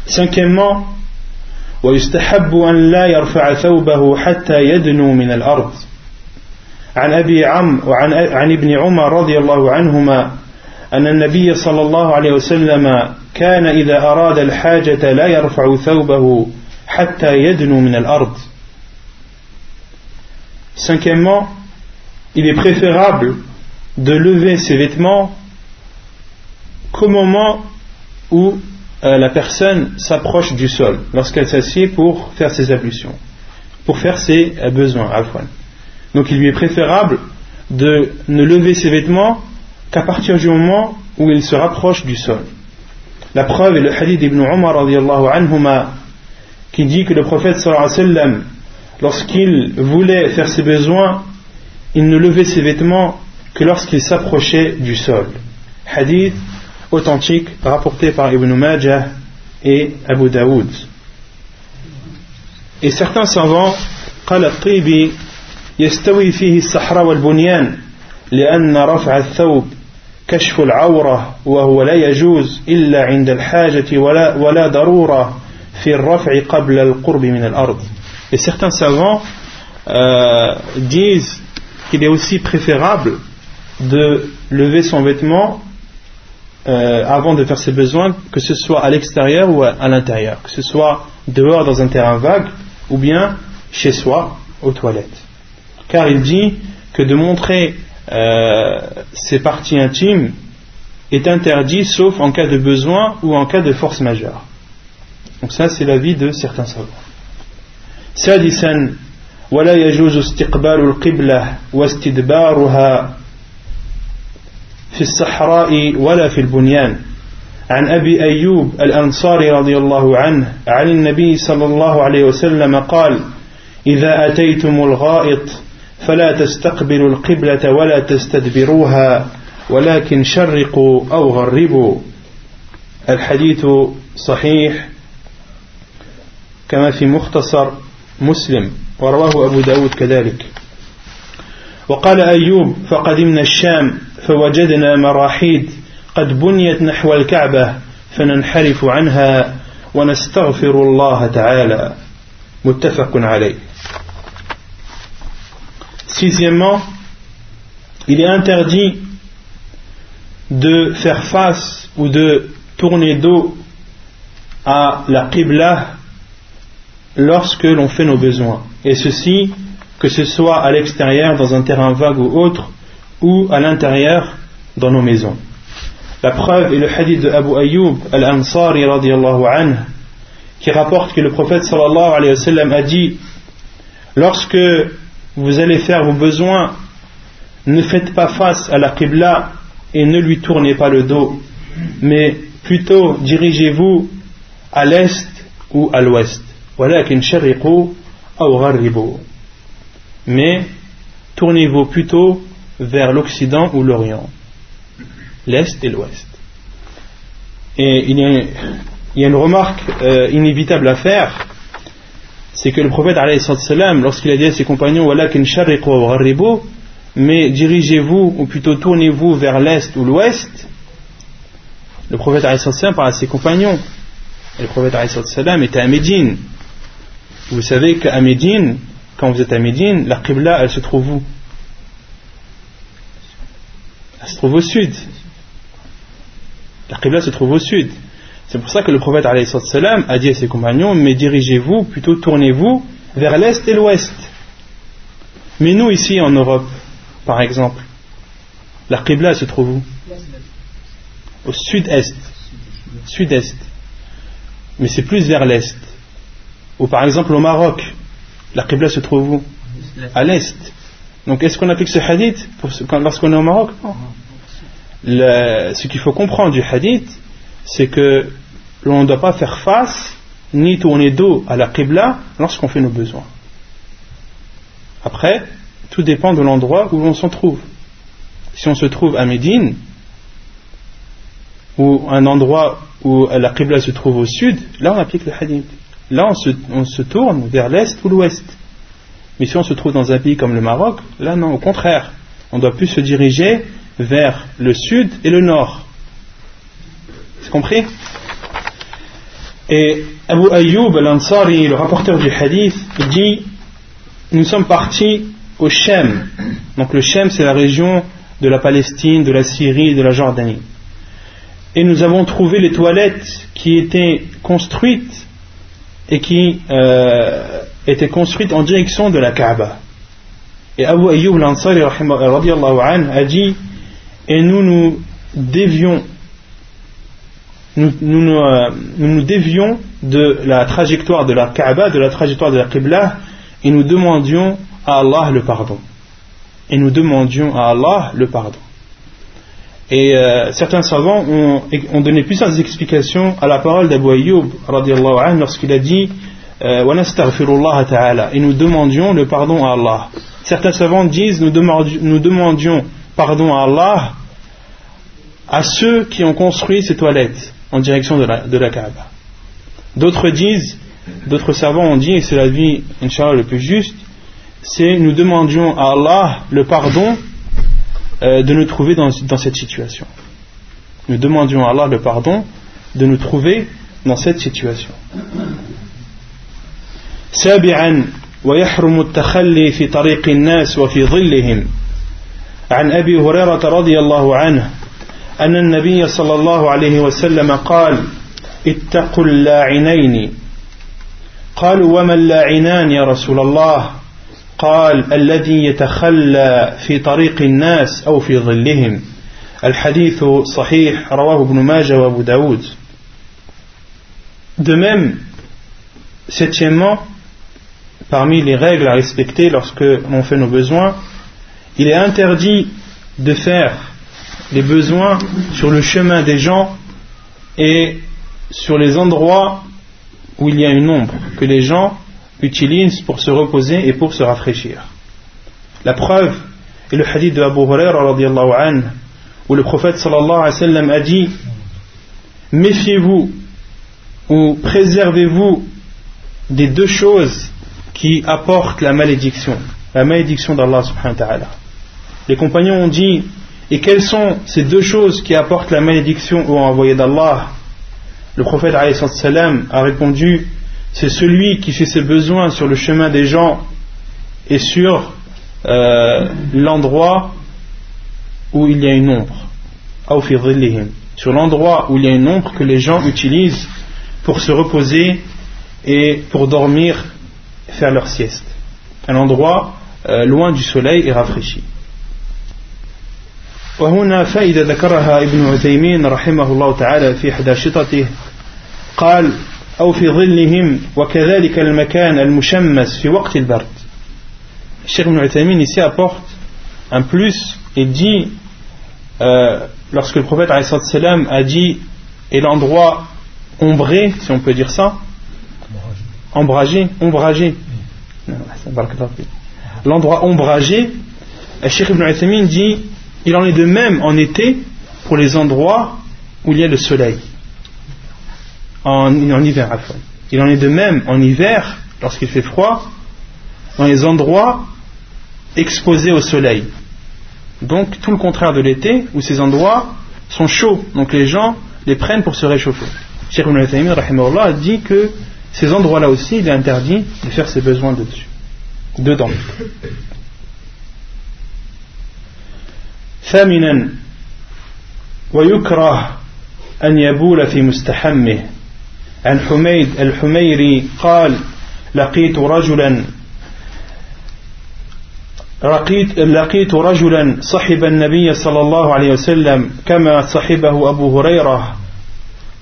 Cinquièmement, ويستحب أن لا يرفع ثوبه حتى يدنو من الأرض عن أبي عم وعن عن ابن عمر رضي الله عنهما أن النبي صلى الله عليه وسلم كان إذا أراد الحاجة لا يرفع ثوبه حتى يدنو من الأرض Cinquièmement, il est préférable de lever ses vêtements qu'au moment où euh, la personne s'approche du sol, lorsqu'elle s'assied pour faire ses ablutions, pour faire ses euh, besoins. Donc il lui est préférable de ne lever ses vêtements qu'à partir du moment où il se rapproche du sol. La preuve est le hadith d'Ibn Umar qui dit que le prophète sallallahu lorsqu'il voulait faire ses besoins, il ne levait ses vêtements que lorsqu'il s'approchait du sol. Hadith authentique rapporté par Ibn Majah et Abu Daoud. Et certains savants, قال الطيبي يستوي فيه الصحراء والبنيان لأن رفع الثوب كشف العورة وهو لا يجوز إلا عند الحاجة ولا, ولا ضرورة في الرفع قبل القرب من الأرض. et certains savants euh, disent qu'il est aussi préférable de lever son vêtement euh, avant de faire ses besoins, que ce soit à l'extérieur ou à, l'intérieur, que ce soit dehors dans un terrain vague ou bien chez soi aux toilettes. Car il dit que de montrer euh, ses parties intimes est interdit sauf en cas de besoin ou en cas de force majeure. Donc ça c'est l'avis de certains savants. سادسا ولا يجوز استقبال القبلة واستدبارها في الصحراء ولا في البنيان. عن أبي أيوب الأنصاري رضي الله عنه عن النبي صلى الله عليه وسلم قال إذا أتيتم الغائط فلا تستقبلوا القبلة ولا تستدبروها ولكن شرقوا أو غربوا. الحديث صحيح كما في مختصر مسلم ورواه أبو داود كذلك. وقال أيوب فقدمنا الشام فوجدنا مراحيد قد بنيت نحو الكعبة فننحرف عنها ونستغفر الله تعالى. متفق عليه. Sixièmement, il est interdit de faire face ou de tourner dos à la Qibla lorsque l'on fait nos besoins. Et ceci que ce soit à l'extérieur dans un terrain vague ou autre, ou à l'intérieur dans nos maisons. La preuve est le hadith de Abu Ayyub al-Ansari anhu, qui rapporte que le prophète sallallahu alayhi wa sallam a dit Lorsque vous allez faire vos besoins, ne faites pas face à la Qibla et ne lui tournez pas le dos, mais plutôt dirigez-vous à l'est ou à l'ouest mais tournez-vous plutôt vers l'Occident ou l'Orient, l'Est et l'Ouest. Et il y a, une remarque euh, inévitable à faire, c'est que le prophète, lorsqu'il a dit à ses compagnons, mais dirigez-vous, ou plutôt tournez-vous vers l'Est ou l'Ouest, le prophète parle à ses compagnons. Et le prophète était à Médine. Vous savez qu'à Médine, quand vous êtes à Médine, la elle se trouve où? Elle se trouve au sud. La se trouve au sud. C'est pour ça que le prophète a dit à ses compagnons Mais dirigez-vous, plutôt tournez-vous vers l'est et l'ouest. Mais nous, ici en Europe, par exemple, la Qibla se trouve où? Au sud-est. Sud-est. Mais c'est plus vers l'est. Ou par exemple au Maroc, la Qibla se trouve où? À l'est. Donc est-ce qu'on applique ce hadith lorsqu'on est au Maroc? Non. ce qu'il faut comprendre du hadith, c'est que l'on ne doit pas faire face ni tourner dos à la Qibla lorsqu'on fait nos besoins. Après, tout dépend de l'endroit où l'on s'en trouve. Si on se trouve à Médine, ou un endroit où la Qibla se trouve au sud, là on applique le hadith. Là on se tourne vers l'est ou l'ouest. Mais si on se trouve dans un pays comme le Maroc, là non, au contraire, on doit plus se diriger vers le sud et le nord. C'est compris? Et Abu Ayyub al-Ansari, le rapporteur du hadith, dit Nous sommes partis au Shem. Donc le Shem, c'est la région de la Palestine, de la Syrie, de la Jordanie. Et nous avons trouvé les toilettes qui étaient construites et qui euh, étaient construites en direction de la Kaaba. Et Abu Ayyub al-Ansari a dit Et nous nous dévions nous nous, euh, nous nous, dévions de la trajectoire de la Kaaba, de la trajectoire de la Qibla, et nous demandions à Allah le pardon. Et nous demandions à Allah le pardon. Et euh, certains savants ont, donné plusieurs explications à la parole d'Abu Ayyub lorsqu'il a dit euh, et nous demandions le pardon à Allah. Certains savants disent nous demandions, nous demandions pardon à Allah à ceux qui ont construit ces toilettes en direction de la, de la Kaaba. D'autres disent, d'autres savants ont dit, et c'est la vie, Inch'Allah, le plus juste, c'est nous demandions à Allah le pardon euh, de nous trouver dans, dans, cette situation. Nous demandions à Allah le pardon de nous trouver dans cette situation. سابعا ويحرم التخلي في طريق الناس وفي ظلهم عن أبي هريرة رضي الله عنه أن النبي صلى الله عليه وسلم قال اتقوا اللاعنين قالوا وما اللاعنان يا رسول الله قال الذي يتخلى في طريق الناس أو في ظلهم الحديث صحيح رواه ابن ماجه وابو داود De même, septièmement, parmi les règles à respecter lorsque l'on fait nos besoins, il est interdit de faire les besoins sur le chemin des gens et sur les endroits où il y a une ombre que les gens utilisent pour se reposer et pour se rafraîchir. La preuve est le hadith de Abu Huraira où le prophète sallallahu alayhi wa sallam a dit Méfiez-vous ou préservez-vous des deux choses qui apportent la malédiction, la malédiction d'Allah subhanahu wa ta'ala. Les compagnons ont dit et quelles sont ces deux choses qui apportent la malédiction au envoyé d'Allah? Le prophète a répondu C'est celui qui fait ses besoins sur le chemin des gens et sur euh, l'endroit où il y a une ombre. Sur l'endroit où il y a une ombre que les gens utilisent pour se reposer et pour dormir, faire leur sieste. Un endroit euh, loin du soleil et rafraîchi. وهنا فائدة ذكرها ابن عثيمين رحمه الله تعالى في حداشطته قال أو في ظلهم وكذلك المكان المشمس في وقت البرد الشيخ ابن عثيمين ici apporte un plus et dit euh, lorsque le prophète salam a dit et l'endroit ombré si on peut dire ça ombragé ombragé l'endroit ombragé le Cheikh Ibn Uthaymin dit Il en est de même en été pour les endroits où il y a le soleil. En, hiver, Il en est de même en hiver, lorsqu'il fait froid, dans les endroits exposés au soleil. Donc tout le contraire de l'été, où ces endroits sont chauds. Donc les gens les prennent pour se réchauffer. Cheikh Ibn a dit que ces endroits-là aussi, il est interdit de faire ses besoins dessus, dedans. ثامنا ويكره أن يبول في مستحمه عن حميد الحميري قال لقيت رجلا لقيت, لقيت رجلا صحب النبي صلى الله عليه وسلم كما صحبه أبو هريرة.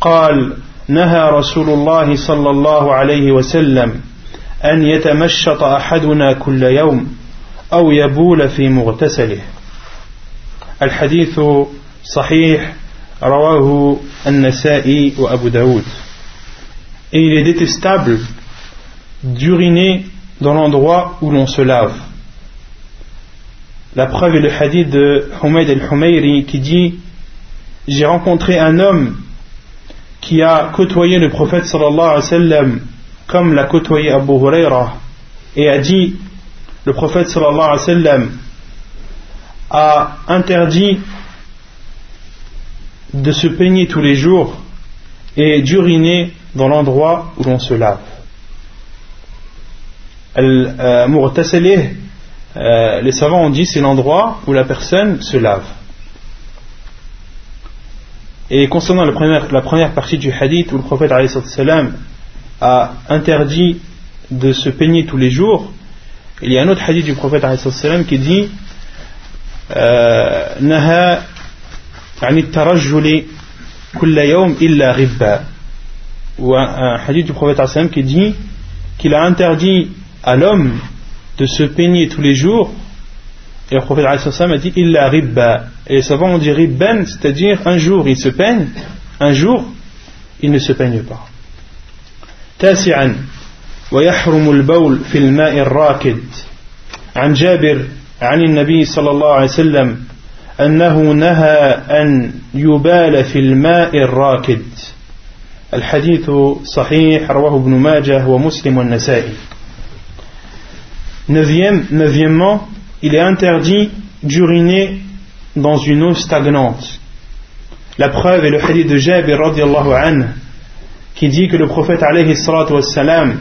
قال نهى رسول الله صلى الله عليه وسلم أن يتمشط أحدنا كل يوم أو يبول في مغتسله. الحديث صحيح رواه النسائي وأبو داود. Et il est détestable d'uriner dans l'endroit où l'on se lave. La preuve est le hadith de Humayd al-Humayri qui dit j'ai rencontré un homme qui a côtoyé le prophète sallallahu alayhi wa sallam comme l'a côtoyé Abu Huraira et a dit le prophète sallallahu alayhi wa sallam a interdit de se peigner tous les jours et d'uriner dans l'endroit où l'on se lave. Euh, euh, les savants ont dit c'est l'endroit où la personne se lave. Et concernant la première, la première partie du hadith où le prophète a interdit de se peigner tous les jours, il y a un autre hadith du prophète qui dit Naha ou un, hadith du prophète qui dit qu'il a interdit à l'homme de se peigner tous les jours et le prophète a dit illa ribba et les savants ont dit ribban c'est-à-dire un jour il se peigne un jour il ne se peigne pas تاسعا ويحرم البول في الماء الراكد عن جابر عن النبي صلى الله عليه وسلم أنه نهى أن يبال في الماء الراكد الحديث صحيح رواه ابن ماجه ومسلم والنسائي Neuvième, neuvièmement, il est interdit d'uriner dans une eau stagnante. La preuve est le hadith de Jabir radiallahu anhu qui dit que le prophète alayhi wassalam,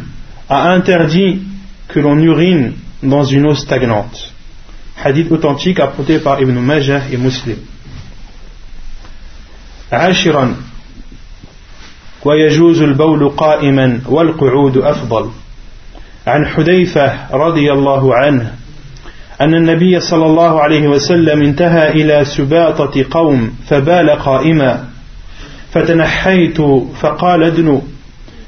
a interdit que l'on urine dans une eau stagnante. Hadith authentique apporté par Ibn Majah et Muslim. عاشرا ويجوز البول قائما والقعود أفضل. عن حذيفة رضي الله عنه أن النبي صلى الله عليه وسلم انتهى إلى سباطة قوم فبال قائما. فتنحيت فقال ادنوا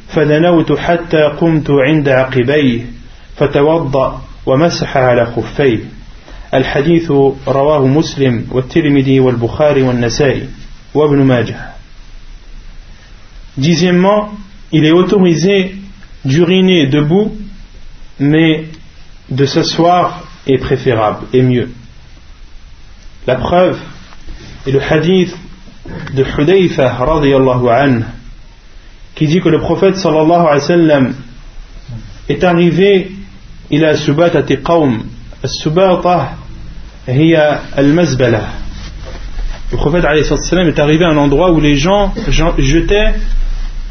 فدنوت حتى قمت عند عقبيه فتوضأ ومسح على خفيه. الحديث رواه مسلم والترمذي والبخاري والنسائي. وابن ماجه. Dixièmement, il est autorisé d'uriner debout, mais de s'asseoir est préférable et mieux. La preuve est le hadith de Hudayfa radiallahu anhu qui dit que le prophète sallallahu alayhi wa sallam est arrivé il a subatati qawm السباطة هي المزبلة le prophète sallam est arrivé à un endroit où les gens jetaient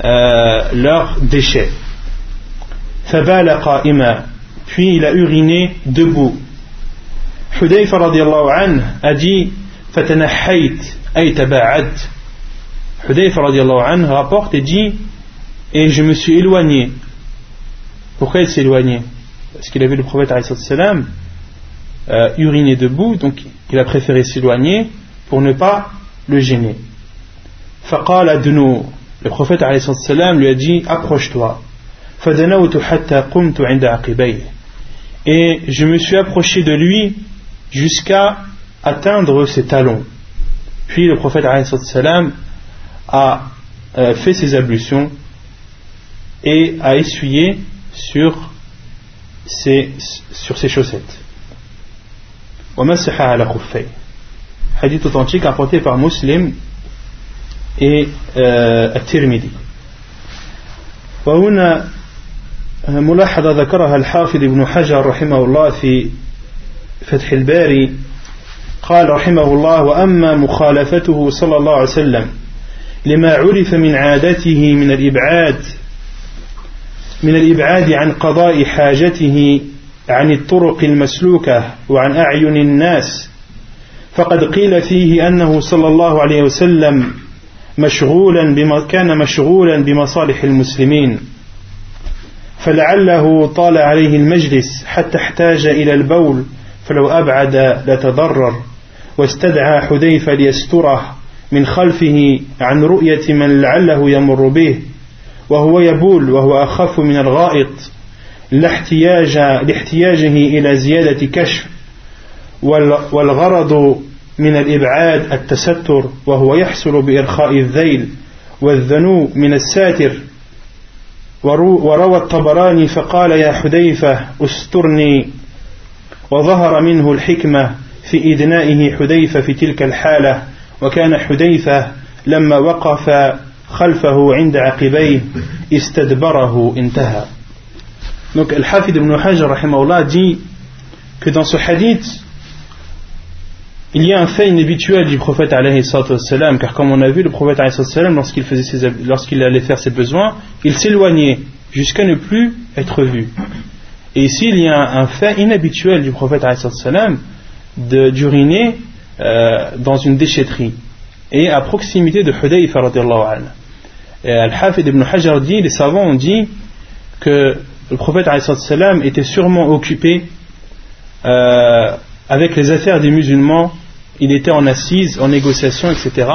euh, leurs déchets فبال قائما puis il a uriné debout Hudayfa radiallahu anhu a dit فتنحيت أي تباعدت Hudayfa radiallahu anhu rapporte et dit et je me suis éloigné. Pourquoi il s'est éloigné Parce qu'il a vu le prophète salam euh, uriner debout, donc il a préféré s'éloigner pour ne pas le gêner. Faqal adnu, le prophète lui a dit approche-toi. Et je me suis approché de lui jusqu'à atteindre ses talons. Puis le prophète a euh, fait ses ablutions et à essuyer sur ses, sur ses chaussettes. Hadith authentique apporté par Muslim et euh, الترمذي. وهنا ملاحظة ذكرها الحافظ ابن حجر رحمه الله في فتح الباري. قال رحمه الله وأما مخالفته صلى الله عليه وسلم لما عرف من عادته من الإبعاد من الإبعاد عن قضاء حاجته عن الطرق المسلوكة وعن أعين الناس فقد قيل فيه أنه صلى الله عليه وسلم مشغولا بما كان مشغولا بمصالح المسلمين. فلعله طال عليه المجلس حتى احتاج إلى البول فلو أبعد لتضرر. واستدعى حذيفة ليستره من خلفه عن رؤية من لعله يمر به. وهو يبول وهو أخف من الغائط لاحتياج لاحتياجه إلى زيادة كشف. والغرض من الإبعاد التستر وهو يحصل بإرخاء الذيل والذنو من الساتر. وروى الطبراني فقال يا حذيفة استرني. وظهر منه الحكمة في إدنائه حذيفة في تلك الحالة. وكان حذيفة لما وقف خلفه عند عقبيه استدبره انتهى. Donc Al-Hafid ibn Hajar dit que dans ce hadith, il y a un fait inhabituel du prophète salam, car comme on a vu, le prophète lorsqu'il lorsqu'il allait faire ses besoins, il s'éloignait jusqu'à ne plus être vu. Et ici, il y a un, fait inhabituel du prophète salam d'uriner euh, dans une déchetterie et à proximité de Hudayfa Al-Hafid ibn Hajar dit, les savants ont dit que le prophète salam était sûrement occupé euh, avec les affaires des musulmans, il était en assise, en négociation, etc.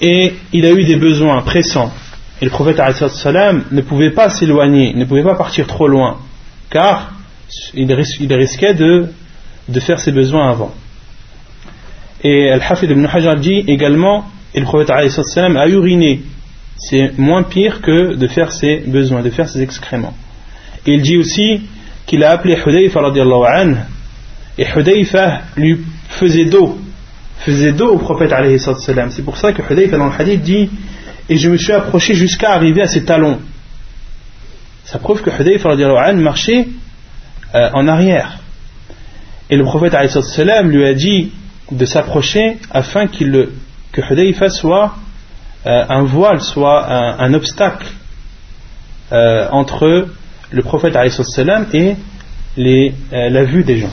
Et il a eu des besoins pressants. Et le prophète salam ne pouvait pas s'éloigner, ne pouvait pas partir trop loin, car il, risquait de, faire ses besoins avant. Et Al-Hafid ibn Hajar dit également, et le prophète salam a uriné. C'est moins pire que de faire ses besoins, de faire ses excréments. Et il dit aussi qu'il a appelé Hudayfa et Hudayfa lui faisait dos, faisait dos au prophète alayhi salam. C'est pour ça que Hudayfa dans le hadith dit Et je me suis approché jusqu'à arriver à ses talons. Ça prouve que Hudayfa marchait euh, en arrière. Et le prophète alayhi lui a dit de s'approcher afin que Hudayfa soit euh, un voile, soit un, obstacle euh, entre le prophète alayhi salam et la vue des gens.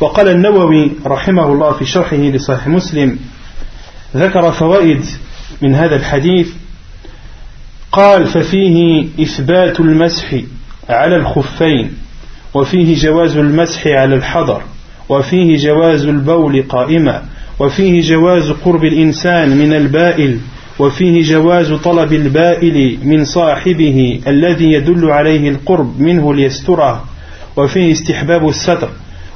وقال النووي رحمه الله في شرحه لصحيح مسلم ذكر فوائد من هذا الحديث. قال ففيه إثبات المسح على الخفين وفيه جواز المسح على الحضر وفيه جواز البول قائما وفيه جواز قرب الإنسان من البائل وفيه جواز طلب البائل من صاحبه الذي يدل عليه القرب منه ليستره وفيه استحباب الستر.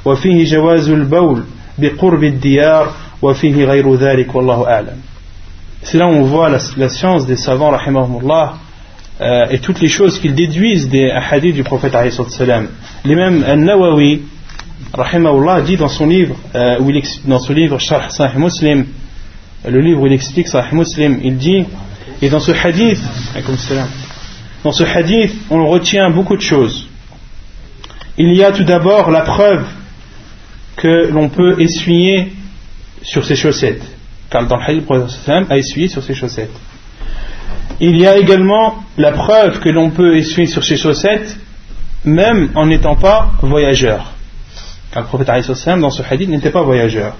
وفيه جواز البول بقرب الديار وفيه غير ذلك والله أعلم C'est là où on voit la, la science des savants, rahimahumullah, euh, et toutes les choses qu'ils déduisent des hadiths du prophète, salam. L'imam al-Nawawi, rahimahullah, dit dans son livre, euh, où il, dans son livre, Sharh Sahih Muslim, le livre où il explique Sahih Muslim, il dit, et dans ce hadith, dans ce hadith, on retient beaucoup de choses. Il y a tout d'abord la preuve que l'on peut essuyer sur ses chaussettes. Car dans le hadith, a essuyé sur ses chaussettes. Il y a également la preuve que l'on peut essuyer sur ses chaussettes même en n'étant pas voyageur. Car le prophète dans ce hadith n'était pas voyageur.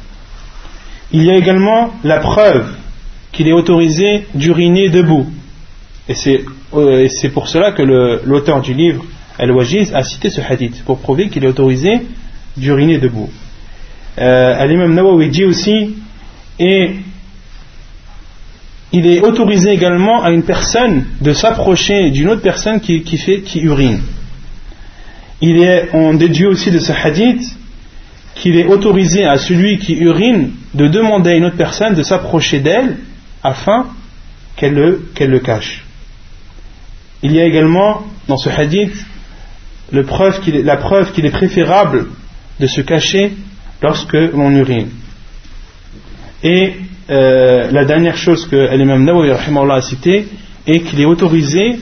Il y a également la preuve qu'il est autorisé d'uriner debout. Et c'est euh, pour cela que l'auteur du livre, Al-Wajiz, a cité ce hadith, pour prouver qu'il est autorisé d'uriner debout euh, l'imam Nawawi dit aussi, et il est autorisé également à une personne de s'approcher d'une autre personne qui, fait, qui urine. Il est, on déduit aussi de ce hadith qu'il est autorisé à celui qui urine de demander à une autre personne de s'approcher d'elle afin qu'elle le, qu'elle le cache. Il y a également dans ce hadith la preuve qu'il est préférable de se cacher lorsque l'on urine. Et euh, la dernière chose que l'imam Nawawi a cité est qu'il est autorisé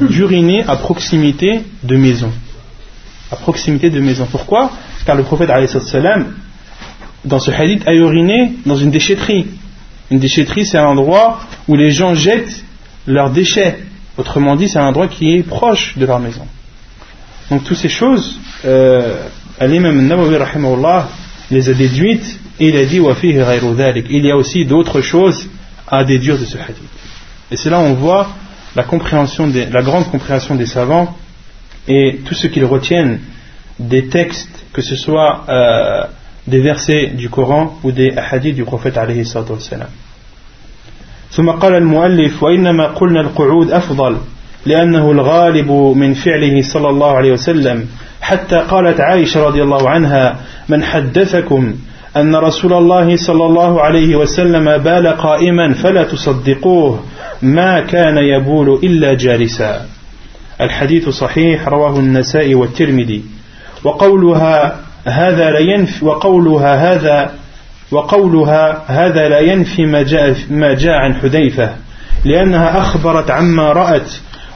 d'uriner à proximité de maison. À proximité de maison. Pourquoi? Car le prophète dans ce hadith a uriné dans une déchetterie. Une déchetterie, c'est un endroit où les gens jettent leurs déchets. Autrement dit, c'est un endroit qui est proche de leur maison. Donc, toutes ces choses, euh, l'imam Nawawi les a déduites et il a dit il y a aussi d'autres choses à déduire de ce hadith. Et c'est là où on voit la, compréhension la grande compréhension des savants et tout ce qu'ils retiennent des textes, que ce soit euh, des versets du Coran ou des hadiths du prophète alayhi salatu wassalam. ثم قال المؤلف وإنما قلنا القعود أفضل لأنه الغالب من فعله صلى الله عليه وسلم حتى قالت عائشة رضي الله عنها من حدثكم أن رسول الله صلى الله عليه وسلم بال قائما فلا تصدقوه ما كان يبول إلا جالسا. الحديث صحيح رواه النسائي والترمذي. وقولها هذا لا ينفي وقولها هذا وقولها هذا لا ينفي ما جاء ما جاء عن حذيفة لأنها أخبرت عما رأت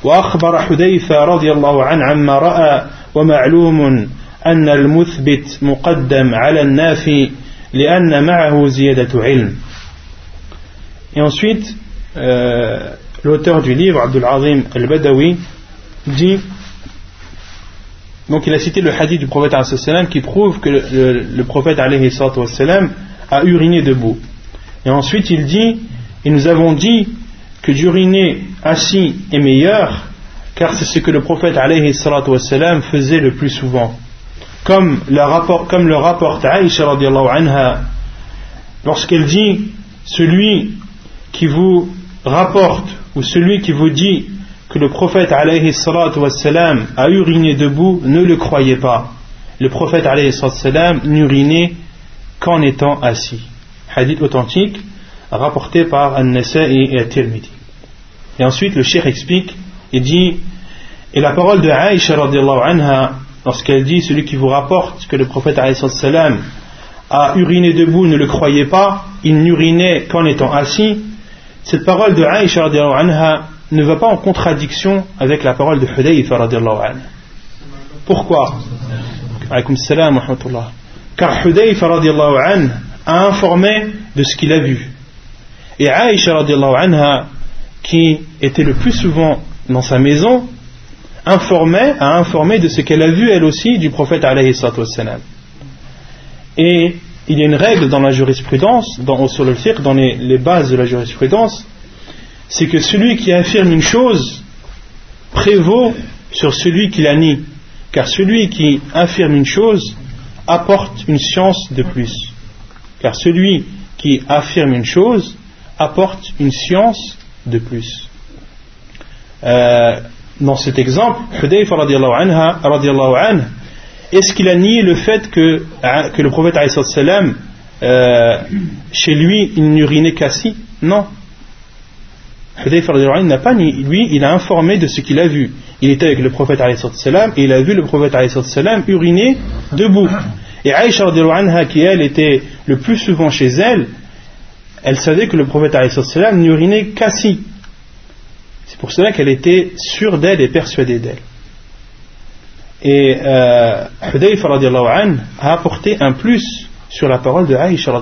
وأخبر حذيفة رضي الله عنه عما رأى ومعلوم أن المثبت مقدم على النافي لأن معه زيادة علم Et ensuite, euh, l'auteur du livre, Abdul Azim al-Badawi, dit donc il a cité le hadith du prophète qui prouve que le, le, prophète a uriné debout. Et ensuite il dit, et nous avons dit que d'uriner assis est meilleur, car c'est ce que le prophète faisait le plus souvent. Comme le, rapport, comme le rapporte Aïcha anha, lorsqu'elle dit, celui qui vous rapporte ou celui qui vous dit que le prophète alayhi a uriné debout, ne le croyez pas. Le prophète alayhi n'urinait qu'en étant assis. Hadith authentique rapporté par An-Nasa'i et At-Tirmidhi. Et ensuite le cheikh explique et dit et la parole de Aïcha anha lorsqu'elle dit celui qui vous rapporte que le prophète alayhi a uriné debout ne le croyez pas il n'urinait qu'en étant assis cette parole de Aïcha anha ne va pas en contradiction avec la parole de Hudayfa anha. Pourquoi? Car Hudayfa anha a informé de ce qu'il a vu. Et Aïcha anha, qui était le plus souvent dans sa maison, informait, a informé de ce qu'elle a vu elle aussi du prophète alayhi Et il y a une règle dans la jurisprudence, dans, sur le fiqh, dans les, bases de la jurisprudence, c'est que celui qui affirme une chose prévaut sur celui qui la nie. Car celui qui affirme une chose apporte une science de plus. Car celui qui affirme une chose apporte une science de plus. Euh, dans cet exemple, Hudayfa anha, anha est-ce qu'il a nié le fait que, hein, que le prophète euh, chez lui, il n'urinait qu'assis Non. Hudayf n'a pas nié. Lui, il a informé de ce qu'il a vu. Il était avec le prophète salam et il a vu le prophète salam uriner debout. Et Aïcha anha, qui elle était le plus souvent chez elle, elle savait que le prophète salam n'urinait qu'assis. C'est pour cela qu'elle était sûre d'elle et persuadée d'elle. Et euh, Hudayfa a apporté un plus sur la parole de Aïcha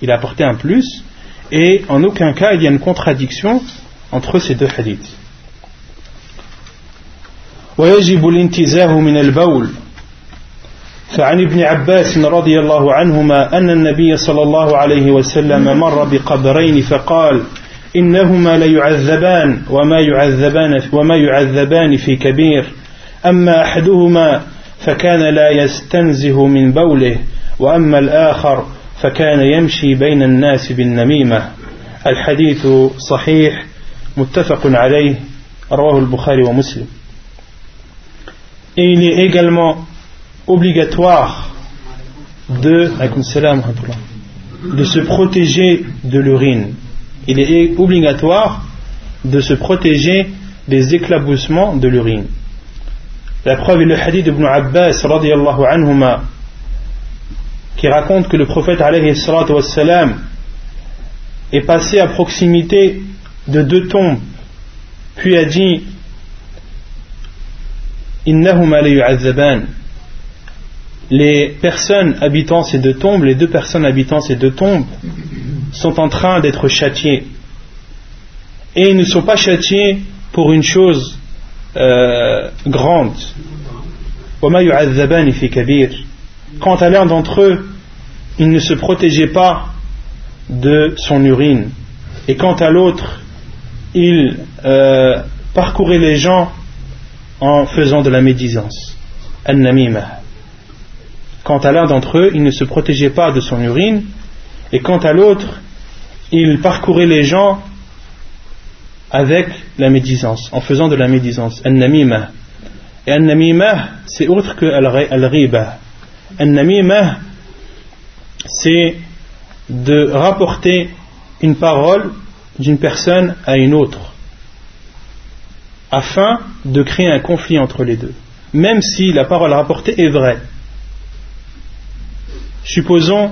Il a apporté un plus et en aucun cas il y a une contradiction entre ces deux hadiths. ويجب الانتزاه من البول فعن ابن عباس رضي الله عنهما أن النبي صلى الله عليه وسلم مر بقبرين فقال إنهما ليعذبان وما يعذبان وما يعذبان في كبير. أما أحدهما فكان لا يستنزه من بوله وأما الآخر فكان يمشي بين الناس بالنميمة. الحديث صحيح متفق عليه رواه البخاري ومسلم. Et il est également obligatoire de, de se protéger de l'urine. Il est obligatoire de se protéger des éclaboussements de l'urine. La preuve est le hadith d'Ibn Abbas anhuma, qui raconte que le prophète wassalam, est passé à proximité de deux tombes, puis a dit les personnes habitant ces deux tombes, les deux personnes habitant ces deux tombes, sont en train d'être châtiées. Et ils ne sont pas châtiés pour une chose euh, grande. Quant à l'un d'entre eux, il ne se protégeait pas de son urine. Et quant à l'autre, il euh, parcourait les gens en faisant de la médisance. Quant à l'un d'entre eux, il ne se protégeait pas de son urine. Et quant à l'autre, il parcourait les gens avec la médisance, en faisant de la médisance. An-namima. Et an-namima, c'est autre que al-riba. An-namima, c'est de rapporter une parole d'une personne à une autre, afin de créer un conflit entre les deux, même si la parole rapportée est vraie. Supposons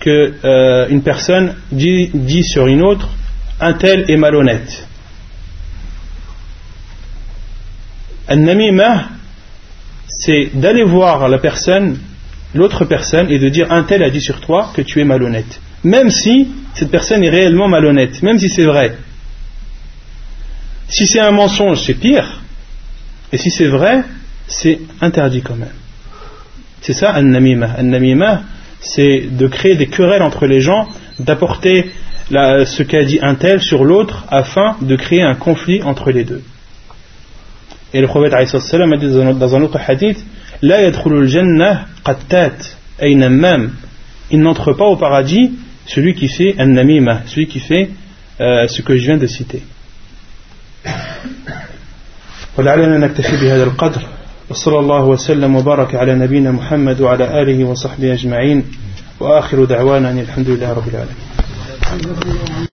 qu'une euh, personne dit, sur une autre, un tel est malhonnête. c'est d'aller voir la personne, l'autre personne, et de dire un tel a dit sur toi que tu es malhonnête. Même si cette personne est réellement malhonnête, même si c'est vrai. Si c'est un mensonge, c'est pire. Et si c'est vrai, c'est interdit quand même. C'est ça, an-namima. An-namima, c'est de créer des querelles entre les gens, d'apporter ce qu'a dit un tel sur l'autre afin de créer un conflit entre les deux. Et le prophète a dit dans un autre hadith Il n'entre pas au paradis celui qui fait un namima, celui qui fait euh, ce que je viens de citer. وصلى الله وسلم وبارك على نبينا محمد وعلى آله وصحبه أجمعين. وآخر دعوانا أن الحمد لله رب العالمين.